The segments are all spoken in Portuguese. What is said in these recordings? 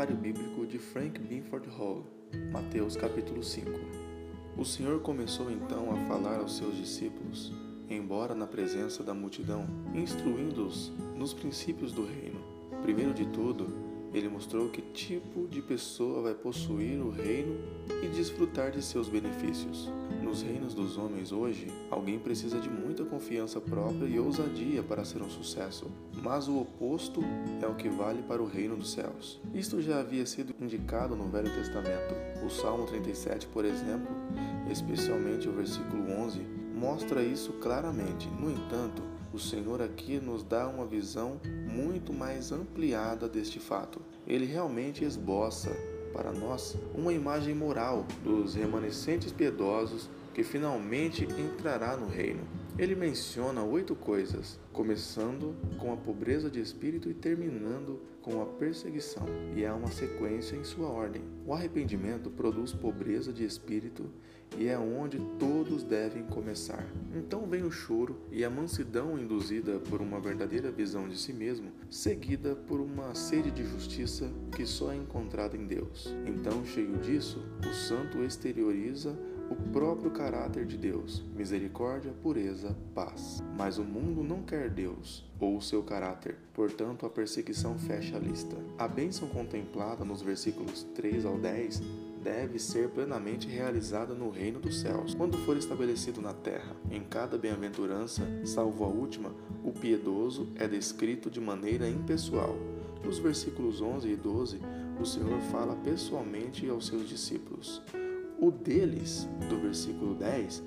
Comentário bíblico de Frank Binford Hall, Mateus capítulo 5. O Senhor começou então a falar aos seus discípulos, embora na presença da multidão, instruindo-os nos princípios do reino. Primeiro de tudo, ele mostrou que tipo de pessoa vai possuir o reino e desfrutar de seus benefícios. Nos reinos dos homens hoje, alguém precisa de muita confiança própria e ousadia para ser um sucesso, mas o oposto é o que vale para o reino dos céus. Isto já havia sido indicado no Velho Testamento. O Salmo 37, por exemplo, especialmente o versículo 11, mostra isso claramente. No entanto, o Senhor aqui nos dá uma visão muito mais ampliada deste fato. Ele realmente esboça para nós uma imagem moral dos remanescentes piedosos que finalmente entrará no reino. Ele menciona oito coisas, começando com a pobreza de espírito e terminando com a perseguição, e há uma sequência em sua ordem. O arrependimento produz pobreza de espírito e é onde todos devem começar. Então vem o choro e a mansidão induzida por uma verdadeira visão de si mesmo, seguida por uma sede de justiça que só é encontrada em Deus. Então, cheio disso, o santo exterioriza o próprio caráter de Deus: misericórdia, pureza, paz. Mas o mundo não quer Deus ou o seu caráter, portanto, a perseguição fecha a lista. A bênção contemplada nos versículos 3 ao 10 deve ser plenamente realizada no reino dos céus, quando for estabelecido na terra. Em cada bem-aventurança, salvo a última, o piedoso é descrito de maneira impessoal. Nos versículos 11 e 12, o Senhor fala pessoalmente aos seus discípulos. O deles, do versículo 10,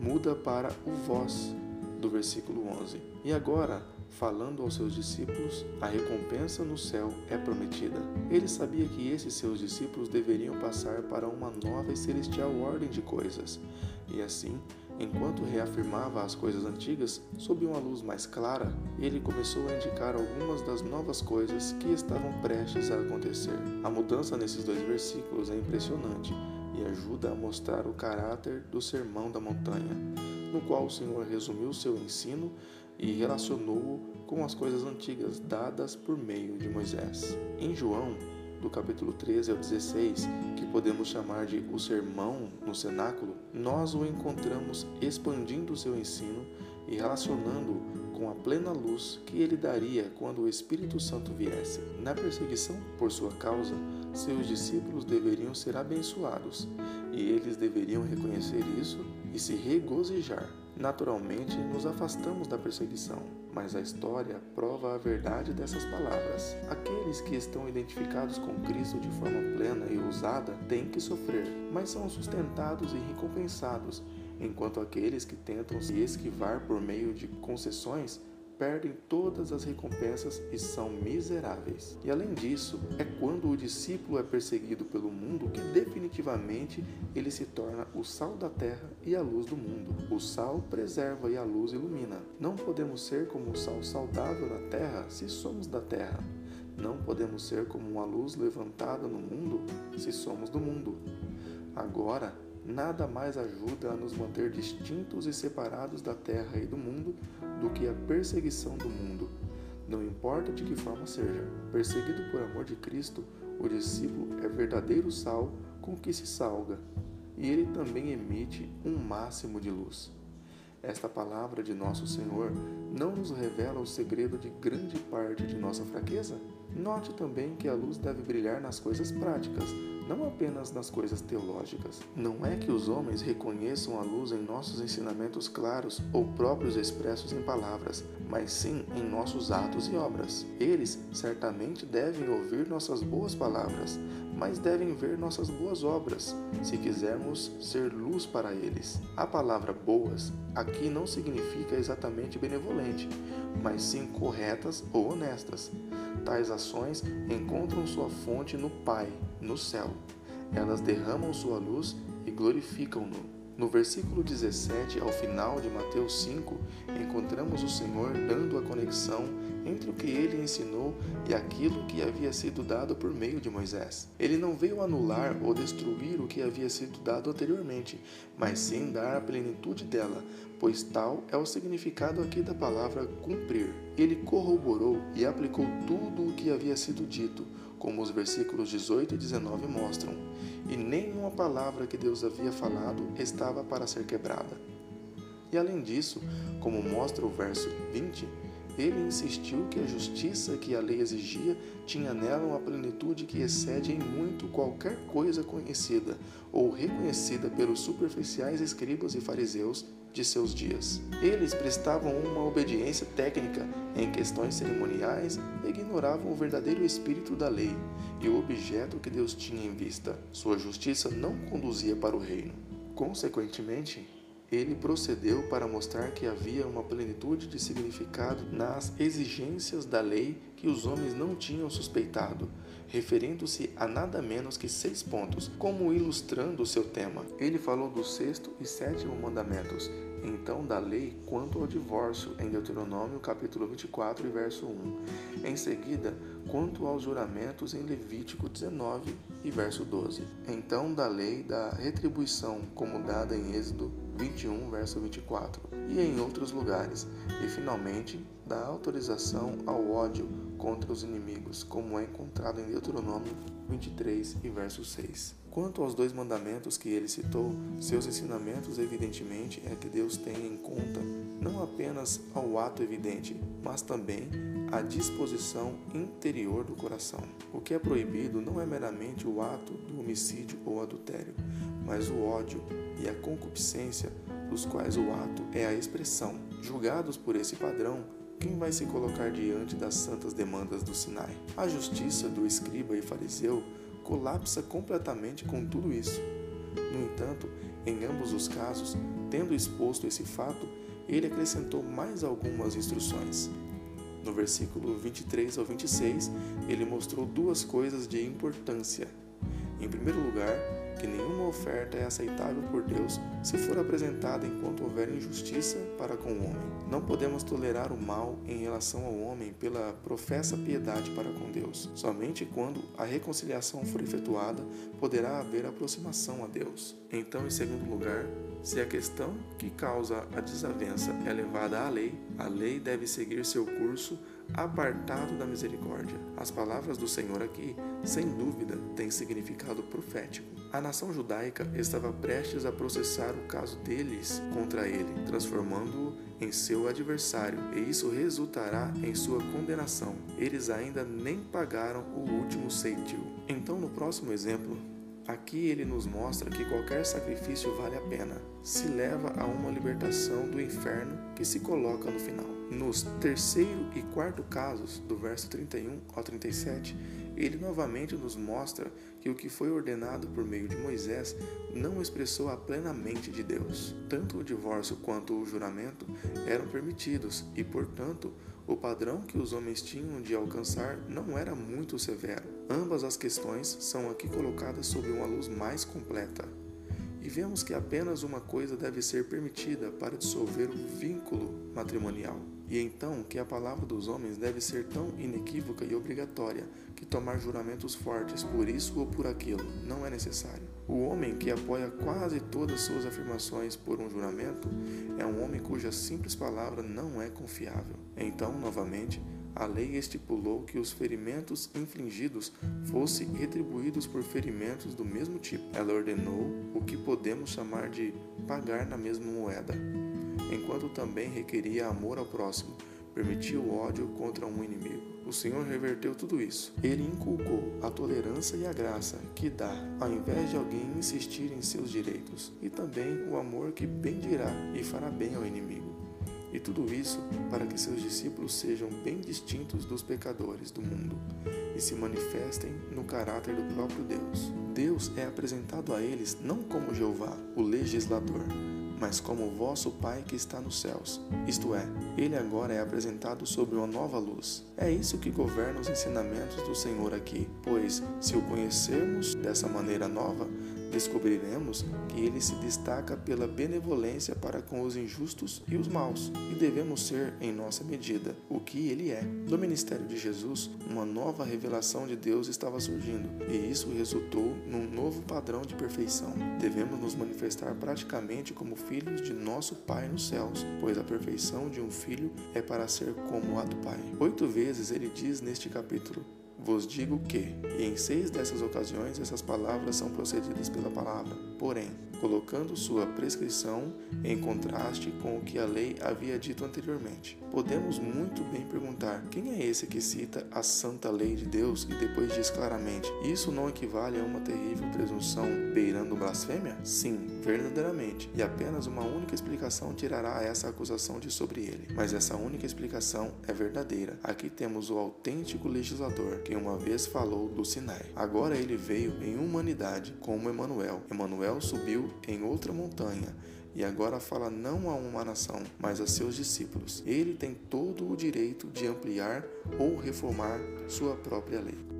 muda para o vós, do versículo 11. E agora, falando aos seus discípulos, a recompensa no céu é prometida. Ele sabia que esses seus discípulos deveriam passar para uma nova e celestial ordem de coisas. E assim, enquanto reafirmava as coisas antigas sob uma luz mais clara, ele começou a indicar algumas das novas coisas que estavam prestes a acontecer. A mudança nesses dois versículos é impressionante e ajuda a mostrar o caráter do Sermão da Montanha, no qual o Senhor resumiu seu ensino e relacionou-o com as coisas antigas dadas por meio de Moisés. Em João, do capítulo 13 ao 16, que podemos chamar de o Sermão no Cenáculo, nós o encontramos expandindo seu ensino e relacionando-o com a plena luz que ele daria quando o Espírito Santo viesse. Na perseguição por sua causa, seus discípulos deveriam ser abençoados e eles deveriam reconhecer isso e se regozijar. Naturalmente, nos afastamos da perseguição, mas a história prova a verdade dessas palavras. Aqueles que estão identificados com Cristo de forma plena e ousada têm que sofrer, mas são sustentados e recompensados, enquanto aqueles que tentam se esquivar por meio de concessões perdem todas as recompensas e são miseráveis. E além disso, é quando o discípulo é perseguido pelo mundo que definitivamente ele se torna o sal da terra e a luz do mundo. O sal preserva e a luz ilumina. Não podemos ser como o sal saudável na terra se somos da terra. Não podemos ser como uma luz levantada no mundo se somos do mundo. Agora, nada mais ajuda a nos manter distintos e separados da terra e do mundo do que a perseguição do mundo. Não importa de que forma seja, perseguido por amor de Cristo, o discípulo é verdadeiro sal com que se salga, e ele também emite um máximo de luz. Esta palavra de nosso Senhor não nos revela o segredo de grande parte de nossa fraqueza? Note também que a luz deve brilhar nas coisas práticas, não apenas nas coisas teológicas. Não é que os homens reconheçam a luz em nossos ensinamentos claros ou próprios expressos em palavras, mas sim em nossos atos e obras. Eles certamente devem ouvir nossas boas palavras, mas devem ver nossas boas obras, se quisermos ser luz para eles. A palavra boas aqui não significa exatamente benevolente, mas sim corretas ou honestas. Tais ações encontram sua fonte no Pai, no céu. Elas derramam sua luz e glorificam-no. No versículo 17 ao final de Mateus 5, encontramos o Senhor dando a conexão entre o que ele ensinou e aquilo que havia sido dado por meio de Moisés. Ele não veio anular ou destruir o que havia sido dado anteriormente, mas sim dar a plenitude dela, pois tal é o significado aqui da palavra cumprir. Ele corroborou e aplicou tudo o que havia sido dito, como os versículos 18 e 19 mostram, e nenhuma palavra que Deus havia falado estava para ser quebrada. E além disso, como mostra o verso 20, ele insistiu que a justiça que a lei exigia tinha nela uma plenitude que excede em muito qualquer coisa conhecida ou reconhecida pelos superficiais escribas e fariseus de seus dias. Eles prestavam uma obediência técnica em questões cerimoniais e ignoravam o verdadeiro espírito da lei e o objeto que Deus tinha em vista. Sua justiça não conduzia para o reino. Consequentemente, ele procedeu para mostrar que havia uma plenitude de significado nas exigências da lei que os homens não tinham suspeitado, referindo-se a nada menos que seis pontos, como ilustrando o seu tema. Ele falou do sexto e sétimo mandamentos, então da lei quanto ao divórcio, em Deuteronômio capítulo 24 e verso 1. Em seguida, quanto aos juramentos em Levítico 19 e verso 12. Então da lei da retribuição, como dada em Êxodo 21, verso 24, e em outros lugares, e finalmente da autorização ao ódio contra os inimigos, como é encontrado em Deuteronômio 23 e verso 6. Quanto aos dois mandamentos que ele citou, seus ensinamentos evidentemente é que Deus tem em conta não apenas ao ato evidente, mas também a disposição interior do coração. O que é proibido não é meramente o ato do homicídio ou adultério, mas o ódio e a concupiscência, dos quais o ato é a expressão. Julgados por esse padrão, quem vai se colocar diante das santas demandas do Sinai? A justiça do escriba e fariseu colapsa completamente com tudo isso. No entanto, em ambos os casos, tendo exposto esse fato, ele acrescentou mais algumas instruções. No versículo 23 ao 26, ele mostrou duas coisas de importância. Em primeiro lugar, que nenhuma oferta é aceitável por Deus se for apresentada enquanto houver injustiça para com o homem. Não podemos tolerar o mal em relação ao homem pela professa piedade para com Deus. Somente quando a reconciliação for efetuada poderá haver aproximação a Deus. Então, em segundo lugar, se a questão que causa a desavença é levada à lei, a lei deve seguir seu curso apartado da misericórdia. As palavras do Senhor aqui, sem dúvida, têm significado profético. A nação judaica estava prestes a processar o caso deles contra ele, transformando-o em seu adversário, e isso resultará em sua condenação. Eles ainda nem pagaram o último ceitil. Então, no próximo exemplo, Aqui ele nos mostra que qualquer sacrifício vale a pena, se leva a uma libertação do inferno que se coloca no final. Nos terceiro e quarto casos, do verso 31 ao 37, ele novamente nos mostra que o que foi ordenado por meio de Moisés não expressou a plenamente de Deus. Tanto o divórcio quanto o juramento eram permitidos e, portanto, o padrão que os homens tinham de alcançar não era muito severo. Ambas as questões são aqui colocadas sob uma luz mais completa. E vemos que apenas uma coisa deve ser permitida para dissolver o vínculo matrimonial. E então que a palavra dos homens deve ser tão inequívoca e obrigatória que tomar juramentos fortes por isso ou por aquilo não é necessário. O homem que apoia quase todas suas afirmações por um juramento é um homem cuja simples palavra não é confiável. Então, novamente, a lei estipulou que os ferimentos infligidos fossem retribuídos por ferimentos do mesmo tipo. Ela ordenou o que podemos chamar de pagar na mesma moeda, enquanto também requeria amor ao próximo, permitia o ódio contra um inimigo. O Senhor reverteu tudo isso. Ele inculcou a tolerância e a graça que dá, ao invés de alguém insistir em seus direitos, e também o amor que bendirá e fará bem ao inimigo. E tudo isso para que seus discípulos sejam bem distintos dos pecadores do mundo e se manifestem no caráter do próprio Deus. Deus é apresentado a eles não como Jeová, o legislador, mas como o vosso Pai que está nos céus. Isto é, ele agora é apresentado sob uma nova luz. É isso que governa os ensinamentos do Senhor aqui, pois, se o conhecermos dessa maneira nova, descobriremos que ele se destaca pela benevolência para com os injustos e os maus, e devemos ser, em nossa medida, o que ele é. No ministério de Jesus, uma nova revelação de Deus estava surgindo, e isso resultou num novo padrão de perfeição. Devemos nos manifestar praticamente como filhos de nosso Pai nos céus, pois a perfeição de um filho é para ser como a do Pai. Oito vezes ele diz neste capítulo: vos digo que, e em seis dessas ocasiões essas palavras são procedidas pela palavra, porém, colocando sua prescrição em contraste com o que a lei havia dito anteriormente. Podemos muito bem perguntar: quem é esse que cita a santa lei de Deus e depois diz claramente: isso não equivale a uma terrível presunção beirando blasfêmia? Sim, verdadeiramente, e apenas uma única explicação tirará essa acusação de sobre ele. Mas essa única explicação é verdadeira. Aqui temos o autêntico legislador que uma vez falou do Sinai. Agora ele veio em humanidade como Emanuel. Emanuel em outra montanha e agora fala não a uma nação, mas a seus discípulos. Ele tem todo o direito de ampliar ou reformar sua própria lei.